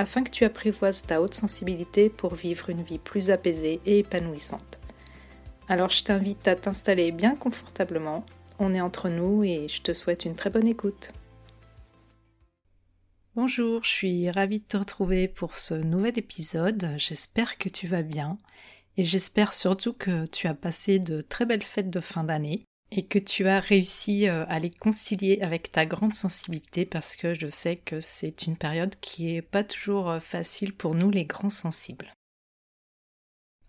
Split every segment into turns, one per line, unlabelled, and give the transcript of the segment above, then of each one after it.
afin que tu apprivoises ta haute sensibilité pour vivre une vie plus apaisée et épanouissante. Alors je t'invite à t'installer bien confortablement, on est entre nous et je te souhaite une très bonne écoute. Bonjour, je suis ravie de te retrouver pour ce nouvel épisode, j'espère que tu vas bien et j'espère surtout que tu as passé de très belles fêtes de fin d'année et que tu as réussi euh, à les concilier avec ta grande sensibilité parce que je sais que c'est une période qui est pas toujours euh, facile pour nous les grands sensibles.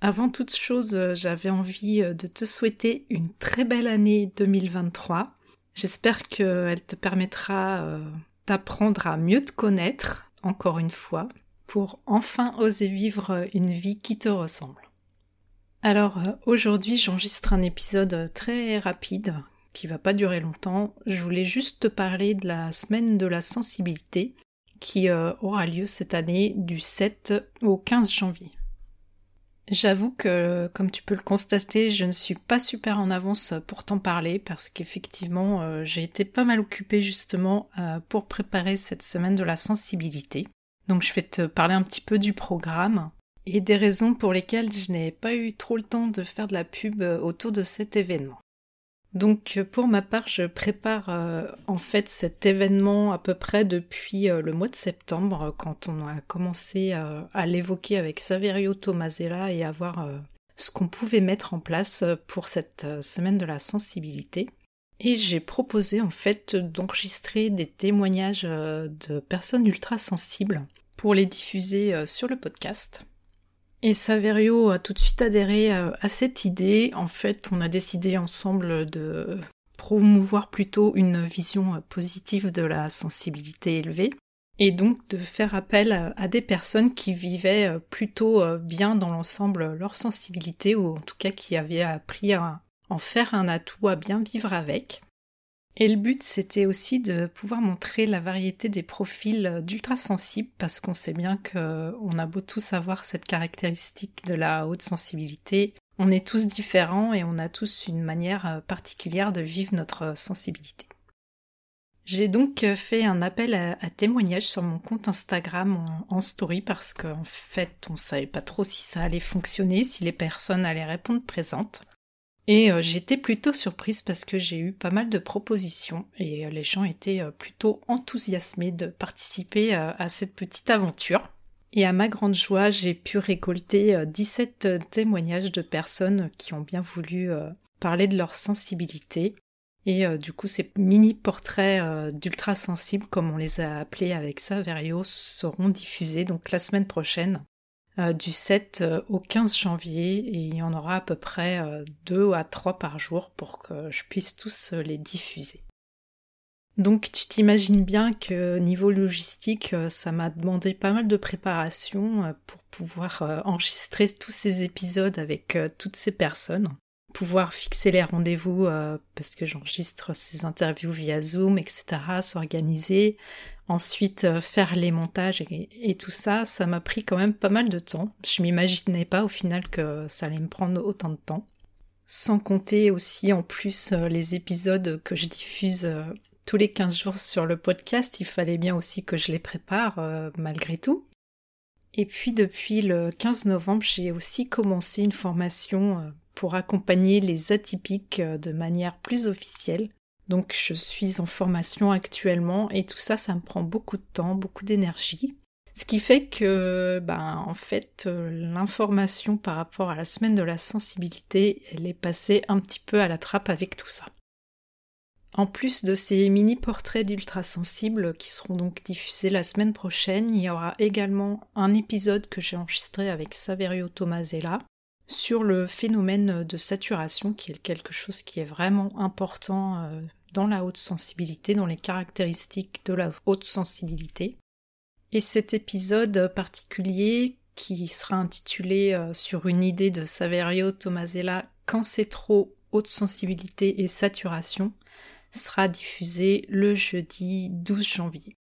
Avant toute chose, euh, j'avais envie de te souhaiter une très belle année 2023. J'espère qu'elle te permettra d'apprendre à mieux te connaître, encore une fois, pour enfin oser vivre une vie qui te ressemble. Alors euh, aujourd'hui j'enregistre un épisode euh, très rapide qui va pas durer longtemps. Je voulais juste te parler de la semaine de la sensibilité qui euh, aura lieu cette année du 7 au 15 janvier. J'avoue que, comme tu peux le constater, je ne suis pas super en avance pour t'en parler parce qu'effectivement, j'ai été pas mal occupée justement pour préparer cette semaine de la sensibilité. Donc je vais te parler un petit peu du programme et des raisons pour lesquelles je n'ai pas eu trop le temps de faire de la pub euh, autour de cet événement. Donc euh, pour ma part, je prépare euh, en fait cet événement à peu près depuis le mois de septembre quand on a commencé à l'évoquer avec Saverio Tomasella et à voir ce qu'on pouvait mettre en place pour cette semaine de la sensibilité. Et j'ai proposé en fait d'enregistrer des témoignages de personnes ultra sensibles pour les diffuser sur le podcast. Et Saverio a tout de suite adhéré euh, à cette idée. En fait, on a décidé ensemble de promouvoir plutôt une vision euh, positive de la sensibilité élevée et donc de faire appel à des personnes qui vivaient euh, plutôt bien dans l'ensemble leur sensibilité ou en tout cas qui avaient appris à en faire un atout à bien vivre avec. Et le but, c'était aussi de pouvoir montrer la variété des profils d'ultra sensibles, parce qu'on sait bien qu'on a beau tous avoir cette caractéristique de la haute sensibilité, on est tous différents et on a tous une manière particulière de vivre notre sensibilité. J'ai donc fait un appel à, témoignage sur mon compte Instagram en, en story parce qu'en fait on savait pas trop si ça allait fonctionner, si les personnes allaient répondre présentes. Et euh, j'étais plutôt surprise parce que j'ai eu pas mal de propositions et euh, les gens étaient euh, plutôt enthousiasmés de participer à cette petite aventure. Et à ma grande joie, j'ai pu récolter 17 témoignages de personnes qui ont bien voulu parler de leur sensibilité. Et du coup, ces mini portraits d'ultra sensibles, comme on les a appelés avec Saverio, seront diffusés donc la semaine prochaine euh, du 7 euh, au 15 janvier et il y en aura à peu près 2 euh, à 3 par jour pour que je puisse tous les diffuser. Donc tu t'imagines bien que niveau logistique, ça m'a demandé pas mal de préparation pour pouvoir enregistrer tous ces épisodes avec toutes ces personnes, pouvoir fixer les rendez-vous parce que j'enregistre ces interviews via Zoom, etc., s'organiser, Ensuite, euh, faire les montages et, tout ça, ça m'a pris quand même pas mal de temps. Je m'imaginais pas au final que ça allait me prendre autant de temps. Sans compter aussi en plus euh, les épisodes que je diffuse euh, tous les 15 jours sur le podcast, il fallait bien aussi que je les prépare malgré tout. Et puis depuis le 15 novembre, j'ai aussi commencé une formation pour accompagner les atypiques de manière plus officielle. Donc je suis en formation actuellement et tout ça, ça me prend beaucoup de temps, beaucoup d'énergie. Ce qui fait que, ben, en fait, euh, l'information par rapport à la semaine de la sensibilité, elle est passée un petit peu à la trappe avec tout ça. En plus de ces mini portraits d'ultra sensibles qui seront donc diffusés la semaine prochaine, il y aura également un épisode que j'ai enregistré avec Saverio Tomasella sur le phénomène de saturation qui est quelque chose qui est vraiment important euh, dans la haute sensibilité, dans les caractéristiques de la haute sensibilité. Et cet épisode particulier qui sera intitulé euh, sur une idée de Saverio Tomasella Quand c'est trop haute sensibilité et saturation, sera diffusé le jeudi 12 janvier.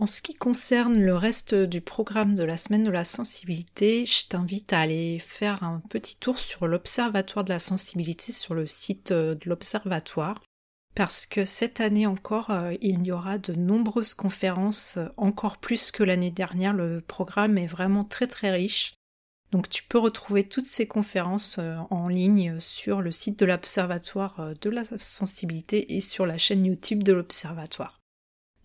En ce qui concerne le reste du programme de la semaine de la sensibilité, je t'invite à aller faire un petit tour sur l'Observatoire de la sensibilité sur le site euh, de l'Observatoire parce que cette année encore, euh, il y aura de nombreuses conférences, euh, encore plus que l'année dernière. Le programme est vraiment très très riche. Donc tu peux retrouver toutes ces conférences en ligne sur le site de l'Observatoire de la sensibilité et sur la chaîne YouTube de l'Observatoire.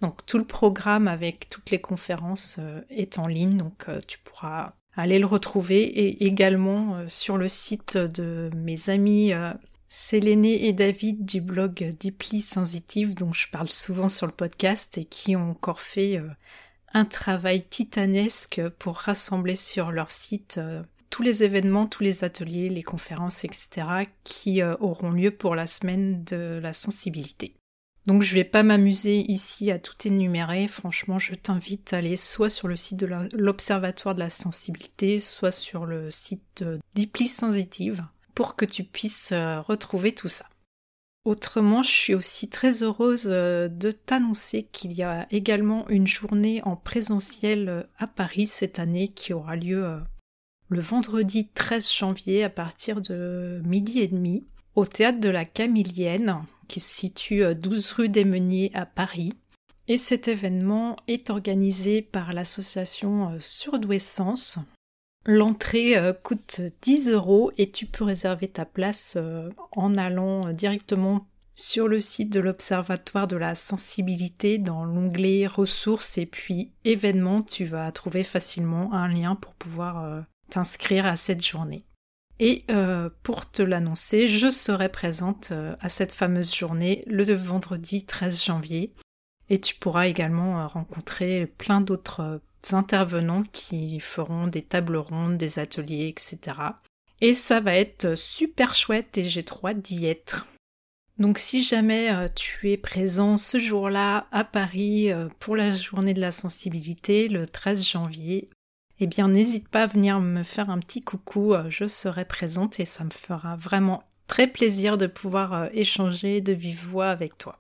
Donc tout le programme avec toutes les conférences est en ligne, donc tu pourras aller le retrouver et également sur le site de mes amis l'aîné et David du blog Deeply Sensitive dont je parle souvent sur le podcast et qui ont encore fait euh, un travail titanesque pour rassembler sur leur site euh, tous les événements, tous les ateliers, les conférences, etc. qui euh, auront lieu pour la semaine de la sensibilité. Donc je vais pas m'amuser ici à tout énumérer, franchement je t'invite à aller soit sur le site de l'Observatoire de la sensibilité, soit sur le site de Deeply Sensitive pour que tu puisses euh, retrouver tout ça. Autrement, je suis aussi très heureuse euh, de t'annoncer qu'il y a également une journée en présentiel euh, à Paris cette année qui aura lieu le vendredi 13 janvier à partir de midi et demi au théâtre de la Camilienne qui se situe 12 rue des Meuniers à Paris. Et cet événement est organisé par l'association Surdouessance L'entrée euh, coûte 10 euros et tu peux réserver ta place euh, en allant euh, directement sur le site de l'Observatoire de la sensibilité dans l'onglet ressources et puis événements, tu vas trouver facilement un lien pour pouvoir t'inscrire à cette journée. Et pour te l'annoncer, je serai présente à cette fameuse journée le vendredi 13 janvier et tu pourras également rencontrer plein d'autres intervenants qui feront des tables rondes, des ateliers, etc. Et ça va être super chouette et j'ai trop hâte d'y être. Donc si jamais euh, tu es présent ce jour-là à Paris euh, pour la journée de la sensibilité, le 13 janvier, eh bien n'hésite pas à venir me faire un petit coucou, euh, je serai présente et ça me fera vraiment très plaisir de pouvoir échanger de vive voix avec toi.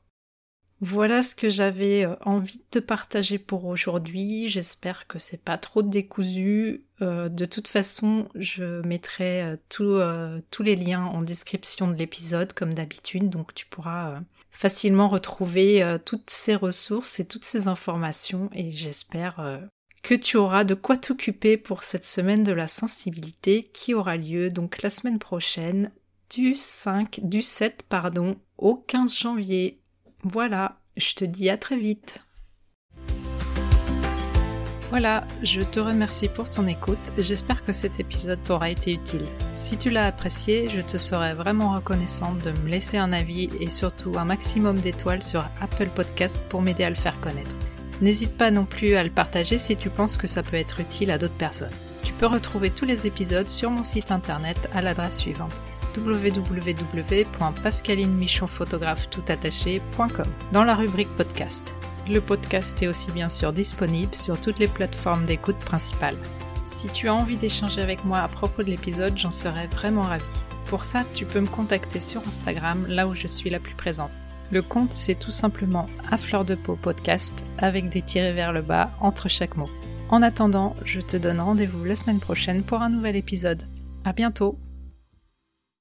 Voilà ce que j'avais euh, envie de te partager pour aujourd'hui. J'espère que c'est pas trop décousu. Euh, de toute façon, je mettrai euh, tous les liens en description de l'épisode comme d'habitude, donc tu pourras facilement retrouver toutes ces ressources et toutes ces informations et j'espère que tu auras de quoi t'occuper pour cette semaine de la sensibilité qui aura lieu donc la semaine prochaine du 5 du 7 pardon au 15 janvier. Voilà, je te dis à très vite. Voilà, je te remercie pour ton écoute. J'espère que cet épisode t'aura été utile. Si tu l'as apprécié, je te serais vraiment reconnaissante de me laisser un avis et surtout un maximum d'étoiles sur Apple Podcast pour m'aider à le faire connaître. N'hésite pas non plus à le partager si tu penses que ça peut être utile à d'autres personnes. Tu peux retrouver tous les épisodes sur mon site internet à l'adresse suivante www.pascalinemichonphotographe.com dans la rubrique podcast. Le podcast est aussi bien sûr disponible sur toutes les plateformes d'écoute principales. Si tu as envie d'échanger avec moi à propos de l'épisode, j'en serais vraiment ravie. Pour ça, tu peux me contacter sur Instagram, là où je suis la plus présente. Le compte, c'est tout simplement à fleur de peau podcast avec des tirés vers le bas entre chaque mot. En attendant, je te donne rendez-vous la semaine prochaine pour un nouvel épisode. À bientôt!